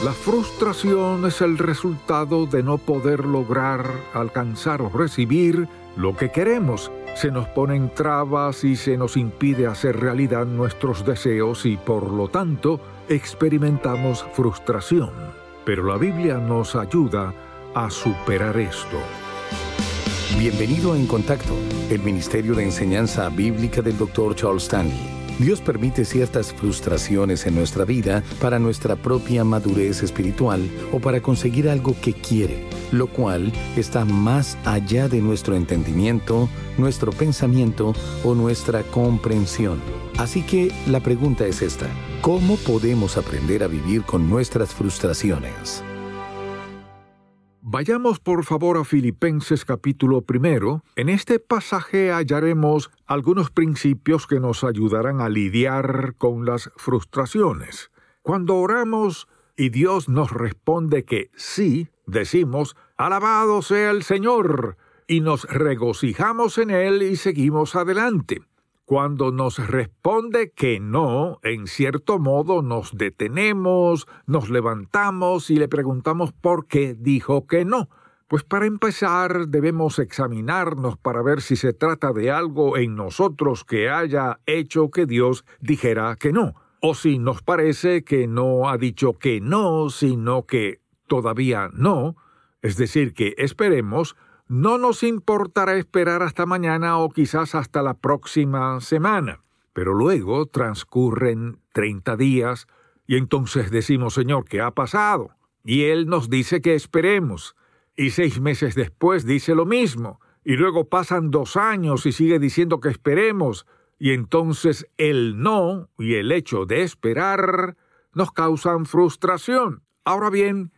La frustración es el resultado de no poder lograr, alcanzar o recibir lo que queremos. Se nos ponen trabas y se nos impide hacer realidad nuestros deseos y por lo tanto experimentamos frustración. Pero la Biblia nos ayuda a superar esto. Bienvenido a En Contacto, el Ministerio de Enseñanza Bíblica del Dr. Charles Stanley. Dios permite ciertas frustraciones en nuestra vida para nuestra propia madurez espiritual o para conseguir algo que quiere, lo cual está más allá de nuestro entendimiento, nuestro pensamiento o nuestra comprensión. Así que la pregunta es esta, ¿cómo podemos aprender a vivir con nuestras frustraciones? Vayamos por favor a Filipenses capítulo primero. En este pasaje hallaremos algunos principios que nos ayudarán a lidiar con las frustraciones. Cuando oramos y Dios nos responde que sí, decimos, Alabado sea el Señor, y nos regocijamos en Él y seguimos adelante. Cuando nos responde que no, en cierto modo nos detenemos, nos levantamos y le preguntamos por qué dijo que no. Pues para empezar debemos examinarnos para ver si se trata de algo en nosotros que haya hecho que Dios dijera que no, o si nos parece que no ha dicho que no, sino que todavía no, es decir, que esperemos no nos importará esperar hasta mañana o quizás hasta la próxima semana. Pero luego transcurren treinta días y entonces decimos, Señor, ¿qué ha pasado? Y Él nos dice que esperemos. Y seis meses después dice lo mismo. Y luego pasan dos años y sigue diciendo que esperemos. Y entonces el no y el hecho de esperar nos causan frustración. Ahora bien,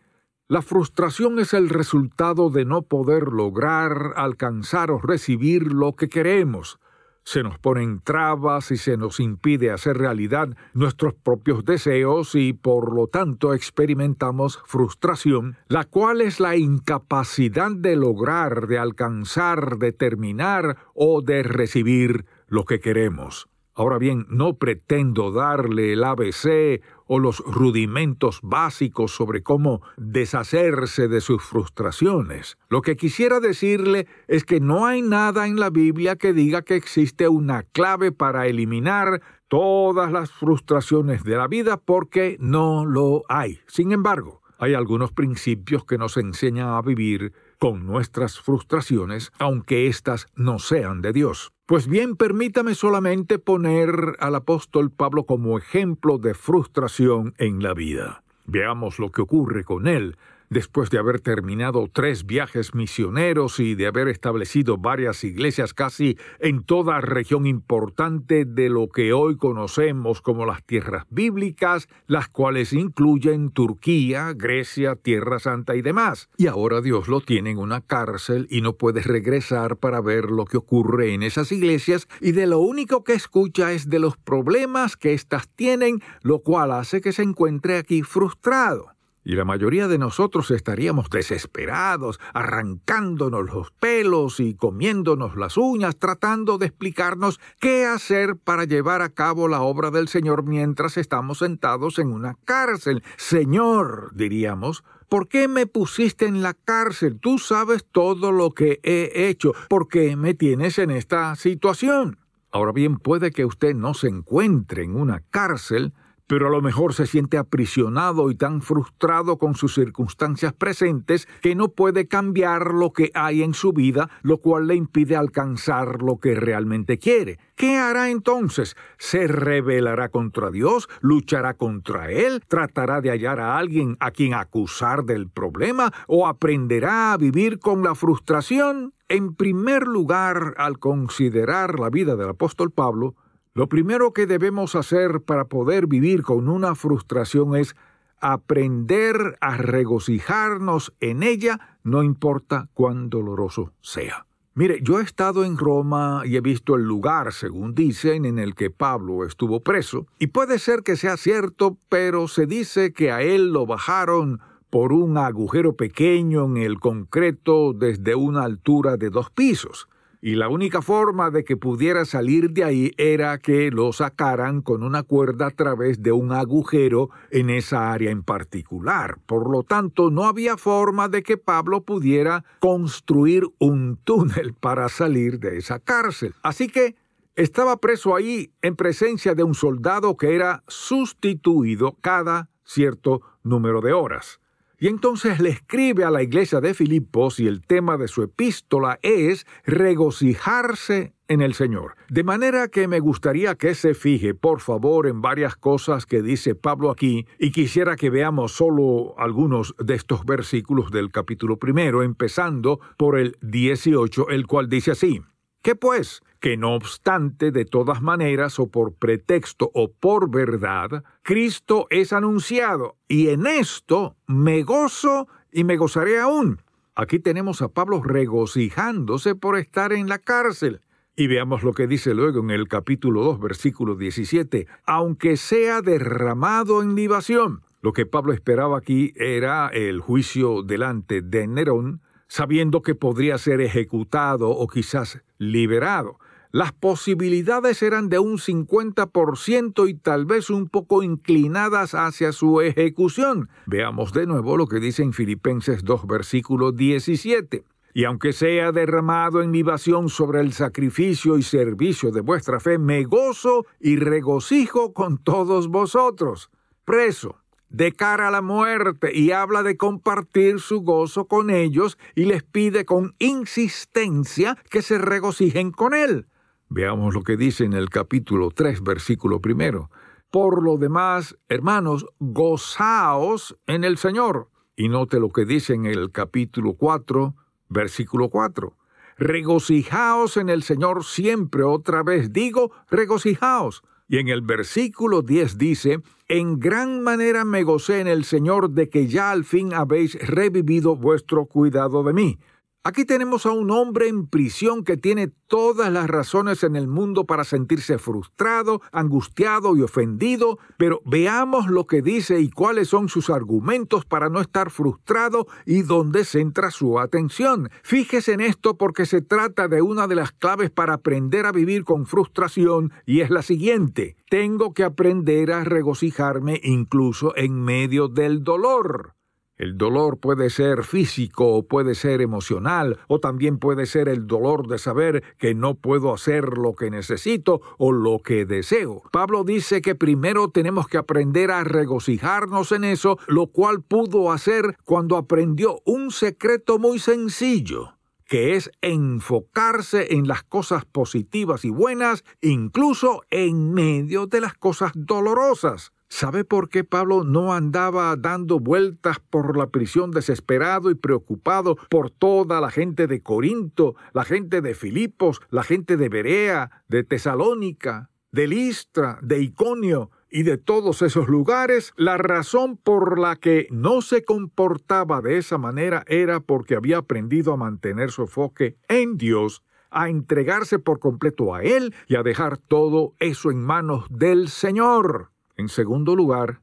la frustración es el resultado de no poder lograr, alcanzar o recibir lo que queremos. Se nos ponen trabas y se nos impide hacer realidad nuestros propios deseos y por lo tanto experimentamos frustración, la cual es la incapacidad de lograr, de alcanzar, de terminar o de recibir lo que queremos. Ahora bien, no pretendo darle el ABC o los rudimentos básicos sobre cómo deshacerse de sus frustraciones. Lo que quisiera decirle es que no hay nada en la Biblia que diga que existe una clave para eliminar todas las frustraciones de la vida porque no lo hay. Sin embargo, hay algunos principios que nos enseñan a vivir con nuestras frustraciones, aunque éstas no sean de Dios. Pues bien, permítame solamente poner al apóstol Pablo como ejemplo de frustración en la vida. Veamos lo que ocurre con él después de haber terminado tres viajes misioneros y de haber establecido varias iglesias casi en toda región importante de lo que hoy conocemos como las tierras bíblicas, las cuales incluyen Turquía, Grecia, Tierra Santa y demás. Y ahora Dios lo tiene en una cárcel y no puede regresar para ver lo que ocurre en esas iglesias y de lo único que escucha es de los problemas que éstas tienen, lo cual hace que se encuentre aquí frustrado y la mayoría de nosotros estaríamos desesperados, arrancándonos los pelos y comiéndonos las uñas, tratando de explicarnos qué hacer para llevar a cabo la obra del Señor mientras estamos sentados en una cárcel. Señor, diríamos, ¿Por qué me pusiste en la cárcel? Tú sabes todo lo que he hecho. ¿Por qué me tienes en esta situación? Ahora bien, puede que usted no se encuentre en una cárcel, pero a lo mejor se siente aprisionado y tan frustrado con sus circunstancias presentes que no puede cambiar lo que hay en su vida, lo cual le impide alcanzar lo que realmente quiere. ¿Qué hará entonces? ¿Se rebelará contra Dios? ¿Luchará contra Él? ¿Tratará de hallar a alguien a quien acusar del problema? ¿O aprenderá a vivir con la frustración? En primer lugar, al considerar la vida del apóstol Pablo, lo primero que debemos hacer para poder vivir con una frustración es aprender a regocijarnos en ella, no importa cuán doloroso sea. Mire, yo he estado en Roma y he visto el lugar, según dicen, en el que Pablo estuvo preso, y puede ser que sea cierto, pero se dice que a él lo bajaron por un agujero pequeño en el concreto desde una altura de dos pisos y la única forma de que pudiera salir de ahí era que lo sacaran con una cuerda a través de un agujero en esa área en particular. Por lo tanto, no había forma de que Pablo pudiera construir un túnel para salir de esa cárcel. Así que estaba preso ahí en presencia de un soldado que era sustituido cada cierto número de horas. Y entonces le escribe a la iglesia de Filipos y el tema de su epístola es regocijarse en el Señor. De manera que me gustaría que se fije, por favor, en varias cosas que dice Pablo aquí, y quisiera que veamos solo algunos de estos versículos del capítulo primero, empezando por el 18, el cual dice así. ¿Qué pues? Que no obstante, de todas maneras, o por pretexto o por verdad, Cristo es anunciado, y en esto me gozo y me gozaré aún. Aquí tenemos a Pablo regocijándose por estar en la cárcel. Y veamos lo que dice luego en el capítulo 2, versículo 17, aunque sea derramado en libación. Lo que Pablo esperaba aquí era el juicio delante de Nerón, sabiendo que podría ser ejecutado o quizás liberado. Las posibilidades eran de un 50% y tal vez un poco inclinadas hacia su ejecución. Veamos de nuevo lo que dice en Filipenses 2, versículo 17. Y aunque sea derramado en libación sobre el sacrificio y servicio de vuestra fe, me gozo y regocijo con todos vosotros. Preso, de cara a la muerte y habla de compartir su gozo con ellos y les pide con insistencia que se regocijen con él. Veamos lo que dice en el capítulo 3, versículo primero. Por lo demás, hermanos, gozaos en el Señor. Y note lo que dice en el capítulo 4, versículo 4. Regocijaos en el Señor siempre, otra vez digo, regocijaos. Y en el versículo 10 dice, En gran manera me gocé en el Señor de que ya al fin habéis revivido vuestro cuidado de mí. Aquí tenemos a un hombre en prisión que tiene todas las razones en el mundo para sentirse frustrado, angustiado y ofendido, pero veamos lo que dice y cuáles son sus argumentos para no estar frustrado y dónde centra su atención. Fíjese en esto porque se trata de una de las claves para aprender a vivir con frustración y es la siguiente. Tengo que aprender a regocijarme incluso en medio del dolor. El dolor puede ser físico o puede ser emocional, o también puede ser el dolor de saber que no puedo hacer lo que necesito o lo que deseo. Pablo dice que primero tenemos que aprender a regocijarnos en eso, lo cual pudo hacer cuando aprendió un secreto muy sencillo que es enfocarse en las cosas positivas y buenas, incluso en medio de las cosas dolorosas. ¿Sabe por qué Pablo no andaba dando vueltas por la prisión desesperado y preocupado por toda la gente de Corinto, la gente de Filipos, la gente de Berea, de Tesalónica, de Listra, de Iconio y de todos esos lugares? La razón por la que no se comportaba de esa manera era porque había aprendido a mantener su enfoque en Dios a entregarse por completo a Él y a dejar todo eso en manos del Señor. En segundo lugar,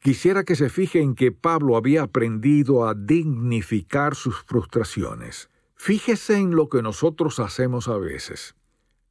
quisiera que se fije en que Pablo había aprendido a dignificar sus frustraciones. Fíjese en lo que nosotros hacemos a veces.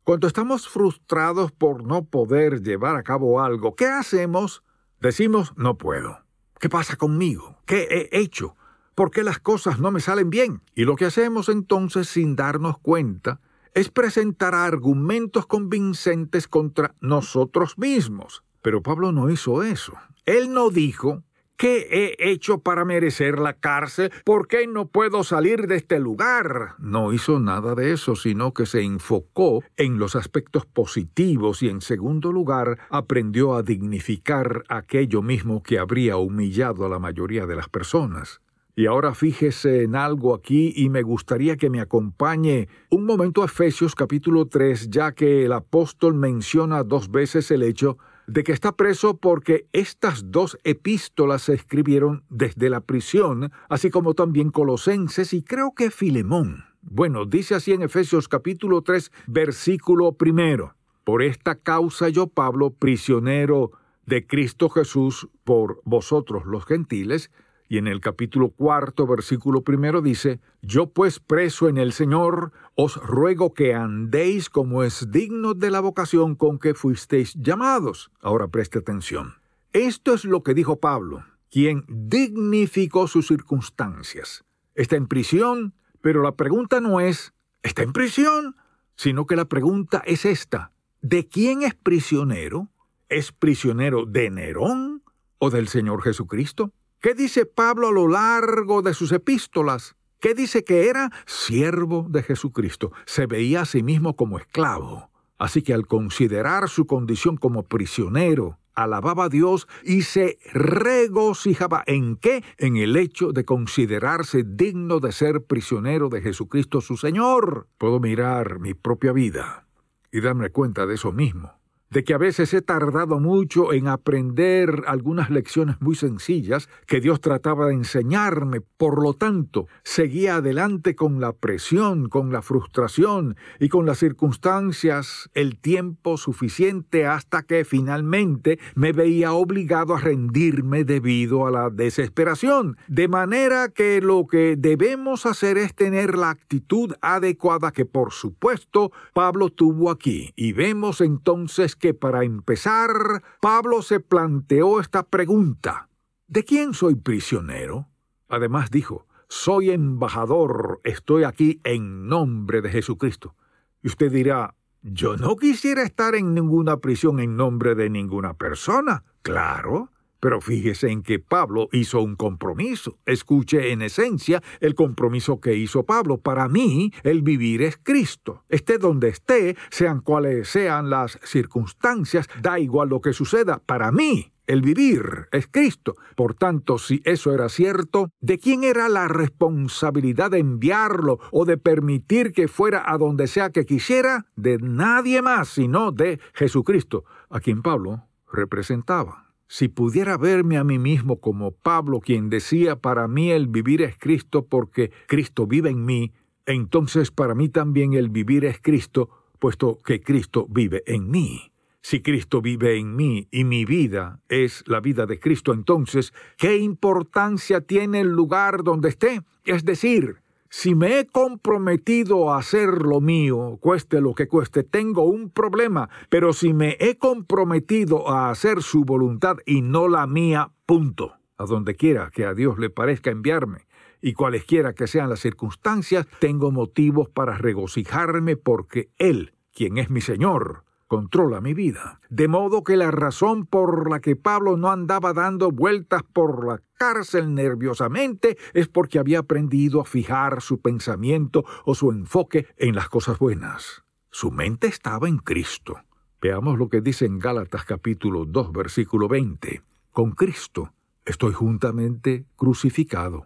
Cuando estamos frustrados por no poder llevar a cabo algo, ¿qué hacemos? Decimos, no puedo. ¿Qué pasa conmigo? ¿Qué he hecho? ¿Por qué las cosas no me salen bien? Y lo que hacemos entonces sin darnos cuenta es presentar argumentos convincentes contra nosotros mismos. Pero Pablo no hizo eso. Él no dijo, ¿Qué he hecho para merecer la cárcel? ¿Por qué no puedo salir de este lugar? No hizo nada de eso, sino que se enfocó en los aspectos positivos y en segundo lugar aprendió a dignificar aquello mismo que habría humillado a la mayoría de las personas. Y ahora fíjese en algo aquí y me gustaría que me acompañe un momento a Efesios capítulo 3, ya que el apóstol menciona dos veces el hecho de que está preso porque estas dos epístolas se escribieron desde la prisión, así como también Colosenses y creo que Filemón. Bueno, dice así en Efesios capítulo 3, versículo primero. Por esta causa yo, Pablo, prisionero de Cristo Jesús por vosotros los gentiles, y en el capítulo cuarto, versículo primero dice, Yo pues preso en el Señor, os ruego que andéis como es digno de la vocación con que fuisteis llamados. Ahora preste atención. Esto es lo que dijo Pablo, quien dignificó sus circunstancias. Está en prisión, pero la pregunta no es, ¿está en prisión? Sino que la pregunta es esta, ¿de quién es prisionero? ¿Es prisionero de Nerón o del Señor Jesucristo? ¿Qué dice Pablo a lo largo de sus epístolas? ¿Qué dice que era siervo de Jesucristo? Se veía a sí mismo como esclavo. Así que al considerar su condición como prisionero, alababa a Dios y se regocijaba. ¿En qué? En el hecho de considerarse digno de ser prisionero de Jesucristo su Señor. Puedo mirar mi propia vida y darme cuenta de eso mismo de que a veces he tardado mucho en aprender algunas lecciones muy sencillas que Dios trataba de enseñarme. Por lo tanto, seguía adelante con la presión, con la frustración y con las circunstancias el tiempo suficiente hasta que finalmente me veía obligado a rendirme debido a la desesperación. De manera que lo que debemos hacer es tener la actitud adecuada que por supuesto Pablo tuvo aquí. Y vemos entonces que para empezar, Pablo se planteó esta pregunta. ¿De quién soy prisionero? Además dijo, soy embajador, estoy aquí en nombre de Jesucristo. Y usted dirá, yo no quisiera estar en ninguna prisión en nombre de ninguna persona. Claro, pero fíjese en que Pablo hizo un compromiso. Escuche en esencia el compromiso que hizo Pablo. Para mí, el vivir es Cristo. Esté donde esté, sean cuales sean las circunstancias, da igual lo que suceda. Para mí, el vivir es Cristo. Por tanto, si eso era cierto, ¿de quién era la responsabilidad de enviarlo o de permitir que fuera a donde sea que quisiera? De nadie más, sino de Jesucristo, a quien Pablo representaba. Si pudiera verme a mí mismo como Pablo, quien decía, para mí el vivir es Cristo porque Cristo vive en mí, entonces para mí también el vivir es Cristo, puesto que Cristo vive en mí. Si Cristo vive en mí y mi vida es la vida de Cristo, entonces, ¿qué importancia tiene el lugar donde esté? Es decir, si me he comprometido a hacer lo mío, cueste lo que cueste, tengo un problema, pero si me he comprometido a hacer su voluntad y no la mía, punto. A donde quiera que a Dios le parezca enviarme, y cualesquiera que sean las circunstancias, tengo motivos para regocijarme porque Él, quien es mi Señor, controla mi vida. De modo que la razón por la que Pablo no andaba dando vueltas por la cárcel nerviosamente es porque había aprendido a fijar su pensamiento o su enfoque en las cosas buenas. Su mente estaba en Cristo. Veamos lo que dice en Gálatas capítulo 2 versículo 20. Con Cristo estoy juntamente crucificado,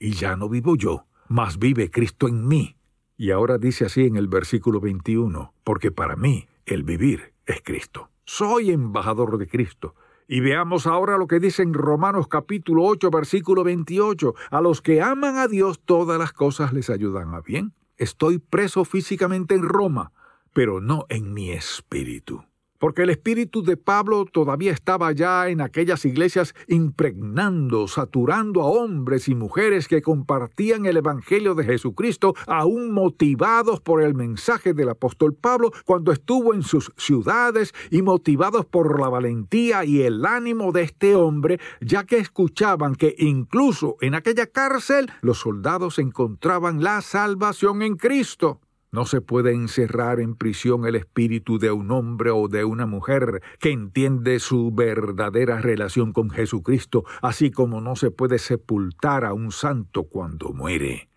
y ya no vivo yo, mas vive Cristo en mí. Y ahora dice así en el versículo 21, porque para mí el vivir es Cristo. Soy embajador de Cristo. Y veamos ahora lo que dice en Romanos capítulo 8, versículo 28. A los que aman a Dios todas las cosas les ayudan a bien. Estoy preso físicamente en Roma, pero no en mi espíritu porque el espíritu de Pablo todavía estaba ya en aquellas iglesias impregnando, saturando a hombres y mujeres que compartían el Evangelio de Jesucristo, aún motivados por el mensaje del apóstol Pablo cuando estuvo en sus ciudades y motivados por la valentía y el ánimo de este hombre, ya que escuchaban que incluso en aquella cárcel los soldados encontraban la salvación en Cristo. No se puede encerrar en prisión el espíritu de un hombre o de una mujer que entiende su verdadera relación con Jesucristo, así como no se puede sepultar a un santo cuando muere.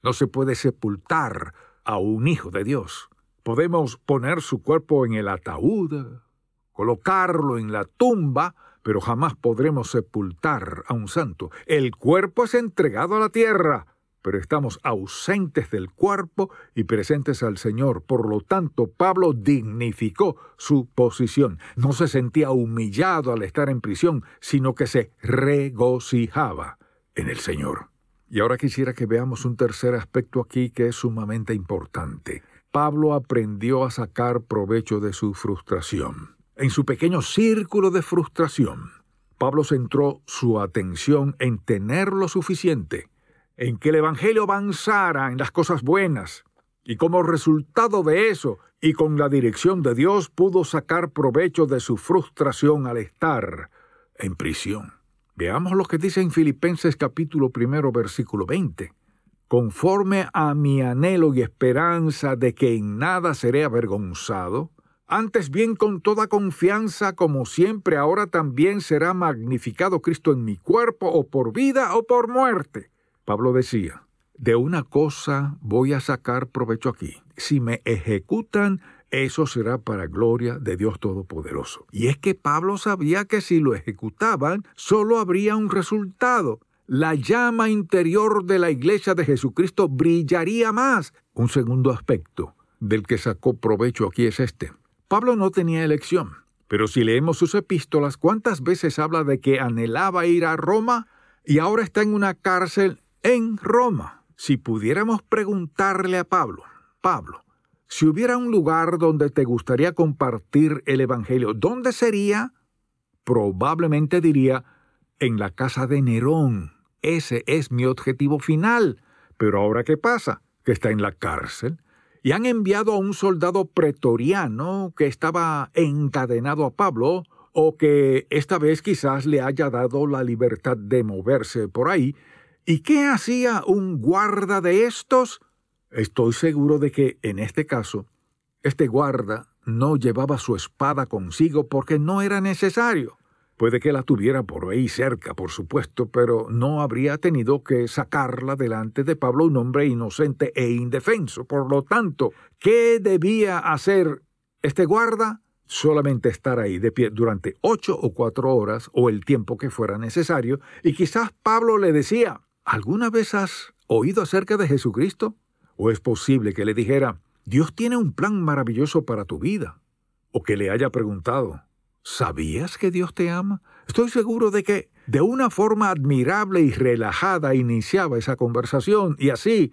No se puede sepultar a un hijo de Dios. Podemos poner su cuerpo en el ataúd, colocarlo en la tumba, pero jamás podremos sepultar a un santo. El cuerpo es entregado a la tierra, pero estamos ausentes del cuerpo y presentes al Señor. Por lo tanto, Pablo dignificó su posición. No se sentía humillado al estar en prisión, sino que se regocijaba en el Señor. Y ahora quisiera que veamos un tercer aspecto aquí que es sumamente importante. Pablo aprendió a sacar provecho de su frustración. En su pequeño círculo de frustración, Pablo centró su atención en tener lo suficiente en que el Evangelio avanzara en las cosas buenas, y como resultado de eso, y con la dirección de Dios, pudo sacar provecho de su frustración al estar en prisión. Veamos lo que dice en Filipenses capítulo primero versículo 20. Conforme a mi anhelo y esperanza de que en nada seré avergonzado, antes bien con toda confianza, como siempre ahora también será magnificado Cristo en mi cuerpo, o por vida o por muerte Pablo decía, de una cosa voy a sacar provecho aquí. Si me ejecutan, eso será para gloria de Dios Todopoderoso. Y es que Pablo sabía que si lo ejecutaban, solo habría un resultado. La llama interior de la iglesia de Jesucristo brillaría más. Un segundo aspecto del que sacó provecho aquí es este. Pablo no tenía elección. Pero si leemos sus epístolas, ¿cuántas veces habla de que anhelaba ir a Roma y ahora está en una cárcel en Roma, si pudiéramos preguntarle a Pablo, Pablo, si hubiera un lugar donde te gustaría compartir el Evangelio, ¿dónde sería? Probablemente diría, en la casa de Nerón. Ese es mi objetivo final. Pero ahora qué pasa? Que está en la cárcel. Y han enviado a un soldado pretoriano que estaba encadenado a Pablo, o que esta vez quizás le haya dado la libertad de moverse por ahí, ¿Y qué hacía un guarda de estos? Estoy seguro de que, en este caso, este guarda no llevaba su espada consigo porque no era necesario. Puede que la tuviera por ahí cerca, por supuesto, pero no habría tenido que sacarla delante de Pablo, un hombre inocente e indefenso. Por lo tanto, ¿qué debía hacer este guarda? Solamente estar ahí de pie durante ocho o cuatro horas o el tiempo que fuera necesario, y quizás Pablo le decía, ¿Alguna vez has oído acerca de Jesucristo? ¿O es posible que le dijera, Dios tiene un plan maravilloso para tu vida? ¿O que le haya preguntado, ¿sabías que Dios te ama? Estoy seguro de que de una forma admirable y relajada iniciaba esa conversación y así,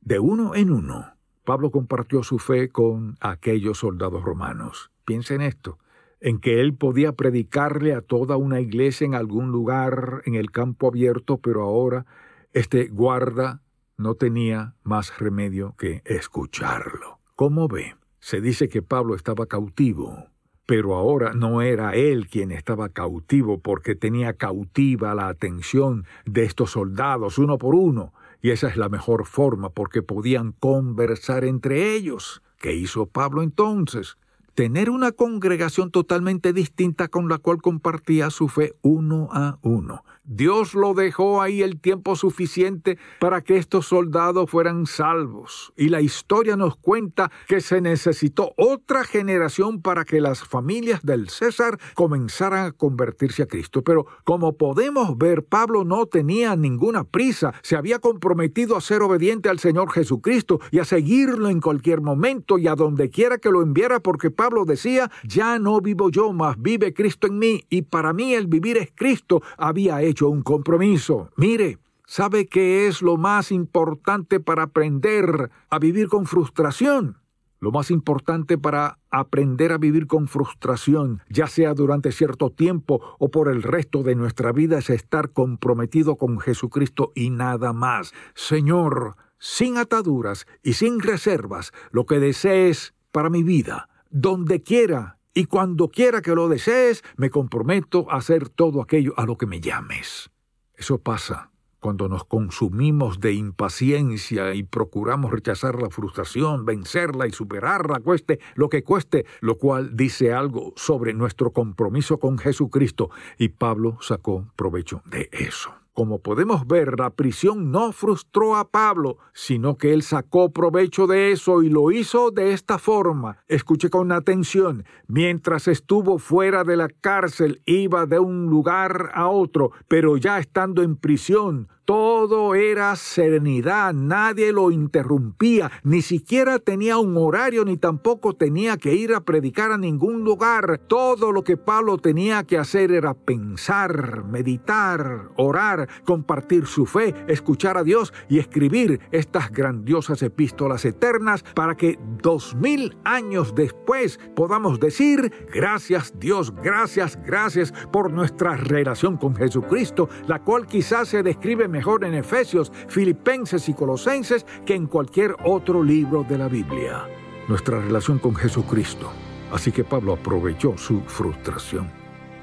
de uno en uno, Pablo compartió su fe con aquellos soldados romanos. Piensa en esto en que él podía predicarle a toda una iglesia en algún lugar en el campo abierto, pero ahora este guarda no tenía más remedio que escucharlo. ¿Cómo ve? Se dice que Pablo estaba cautivo, pero ahora no era él quien estaba cautivo porque tenía cautiva la atención de estos soldados uno por uno, y esa es la mejor forma porque podían conversar entre ellos. ¿Qué hizo Pablo entonces? Tener una congregación totalmente distinta con la cual compartía su fe uno a uno. Dios lo dejó ahí el tiempo suficiente para que estos soldados fueran salvos. Y la historia nos cuenta que se necesitó otra generación para que las familias del César comenzaran a convertirse a Cristo. Pero como podemos ver, Pablo no tenía ninguna prisa. Se había comprometido a ser obediente al Señor Jesucristo y a seguirlo en cualquier momento y a donde quiera que lo enviara porque Pablo decía, ya no vivo yo, mas vive Cristo en mí. Y para mí el vivir es Cristo. Había hecho un compromiso. Mire, ¿sabe qué es lo más importante para aprender a vivir con frustración? Lo más importante para aprender a vivir con frustración, ya sea durante cierto tiempo o por el resto de nuestra vida, es estar comprometido con Jesucristo y nada más. Señor, sin ataduras y sin reservas, lo que desees para mi vida, donde quiera y cuando quiera que lo desees, me comprometo a hacer todo aquello a lo que me llames. Eso pasa cuando nos consumimos de impaciencia y procuramos rechazar la frustración, vencerla y superarla, cueste lo que cueste, lo cual dice algo sobre nuestro compromiso con Jesucristo. Y Pablo sacó provecho de eso. Como podemos ver, la prisión no frustró a Pablo, sino que él sacó provecho de eso y lo hizo de esta forma. Escuche con atención. Mientras estuvo fuera de la cárcel, iba de un lugar a otro, pero ya estando en prisión, todo era serenidad, nadie lo interrumpía, ni siquiera tenía un horario ni tampoco tenía que ir a predicar a ningún lugar. Todo lo que Pablo tenía que hacer era pensar, meditar, orar, compartir su fe, escuchar a Dios y escribir estas grandiosas epístolas eternas para que dos mil años después podamos decir gracias Dios, gracias, gracias por nuestra relación con Jesucristo, la cual quizás se describe mejor en Efesios, Filipenses y Colosenses que en cualquier otro libro de la Biblia. Nuestra relación con Jesucristo. Así que Pablo aprovechó su frustración.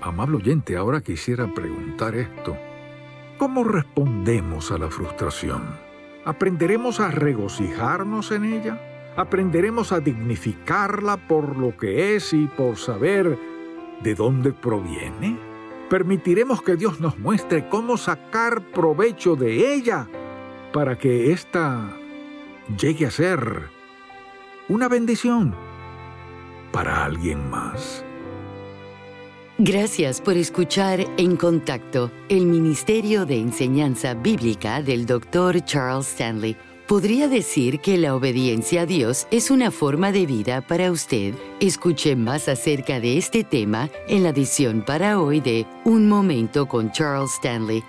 Amable oyente, ahora quisiera preguntar esto. ¿Cómo respondemos a la frustración? ¿Aprenderemos a regocijarnos en ella? ¿Aprenderemos a dignificarla por lo que es y por saber de dónde proviene? Permitiremos que Dios nos muestre cómo sacar provecho de ella para que ésta llegue a ser una bendición para alguien más. Gracias por escuchar En Contacto, el Ministerio de Enseñanza Bíblica del Dr. Charles Stanley. ¿Podría decir que la obediencia a Dios es una forma de vida para usted? Escuche más acerca de este tema en la edición para hoy de Un Momento con Charles Stanley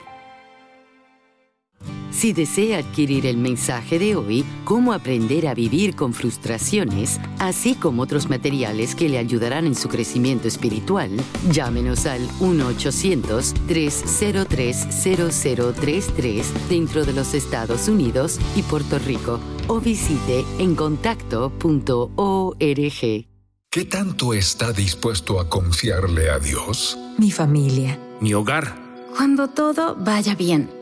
si desea adquirir el mensaje de hoy, Cómo aprender a vivir con frustraciones, así como otros materiales que le ayudarán en su crecimiento espiritual, llámenos al 1-800-303-0033 dentro de los Estados Unidos y Puerto Rico o visite encontacto.org. ¿Qué tanto está dispuesto a confiarle a Dios? Mi familia. Mi hogar. Cuando todo vaya bien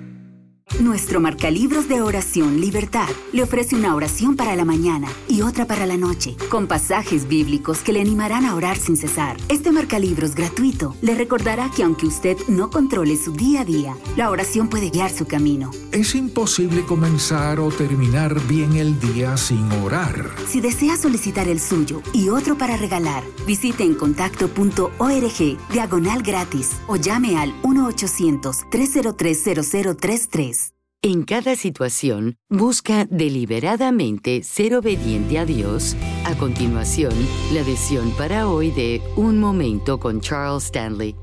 Nuestro marcalibros de oración Libertad le ofrece una oración para la mañana y otra para la noche, con pasajes bíblicos que le animarán a orar sin cesar. Este marcalibros gratuito le recordará que aunque usted no controle su día a día, la oración puede guiar su camino. Es imposible comenzar o terminar bien el día sin orar. Si desea solicitar el suyo y otro para regalar, visite en contacto.org diagonal gratis o llame al 1 800 303 0033. En cada situación, busca deliberadamente ser obediente a Dios. A continuación, la decisión para hoy de Un Momento con Charles Stanley.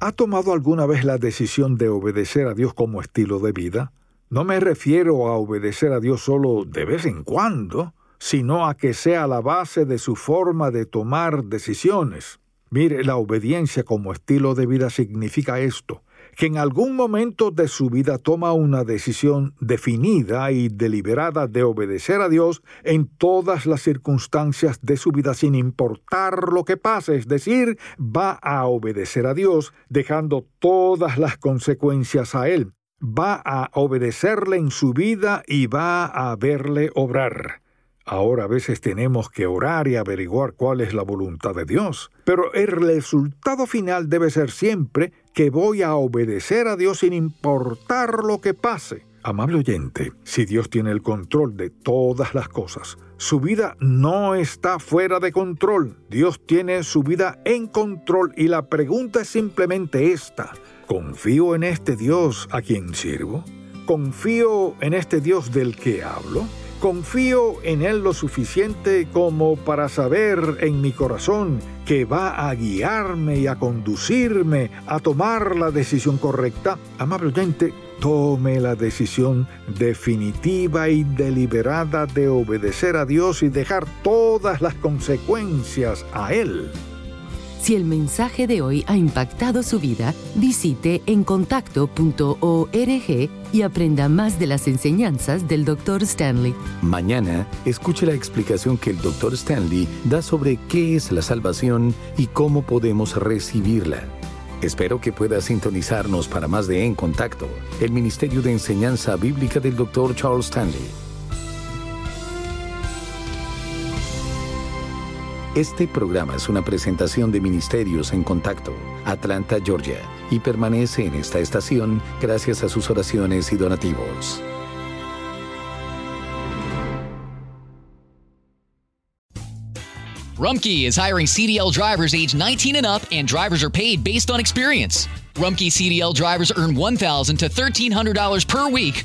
¿Ha tomado alguna vez la decisión de obedecer a Dios como estilo de vida? No me refiero a obedecer a Dios solo de vez en cuando, sino a que sea la base de su forma de tomar decisiones. Mire, la obediencia como estilo de vida significa esto que en algún momento de su vida toma una decisión definida y deliberada de obedecer a Dios en todas las circunstancias de su vida sin importar lo que pase, es decir, va a obedecer a Dios dejando todas las consecuencias a Él, va a obedecerle en su vida y va a verle obrar. Ahora a veces tenemos que orar y averiguar cuál es la voluntad de Dios, pero el resultado final debe ser siempre que voy a obedecer a Dios sin importar lo que pase. Amable oyente, si Dios tiene el control de todas las cosas, su vida no está fuera de control. Dios tiene su vida en control y la pregunta es simplemente esta. ¿Confío en este Dios a quien sirvo? ¿Confío en este Dios del que hablo? Confío en Él lo suficiente como para saber en mi corazón que va a guiarme y a conducirme a tomar la decisión correcta. Amable oyente, tome la decisión definitiva y deliberada de obedecer a Dios y dejar todas las consecuencias a Él. Si el mensaje de hoy ha impactado su vida, visite encontacto.org y aprenda más de las enseñanzas del Dr. Stanley. Mañana, escuche la explicación que el Dr. Stanley da sobre qué es la salvación y cómo podemos recibirla. Espero que pueda sintonizarnos para más de En Contacto, el Ministerio de Enseñanza Bíblica del Dr. Charles Stanley. Este programa es una presentación de Ministerios en Contacto, Atlanta, Georgia, y permanece en esta estación gracias a sus oraciones y donativos. Rumkey is hiring CDL drivers age 19 and up, and drivers are paid based on experience. Rumkey CDL drivers earn $1,000 to $1,300 per week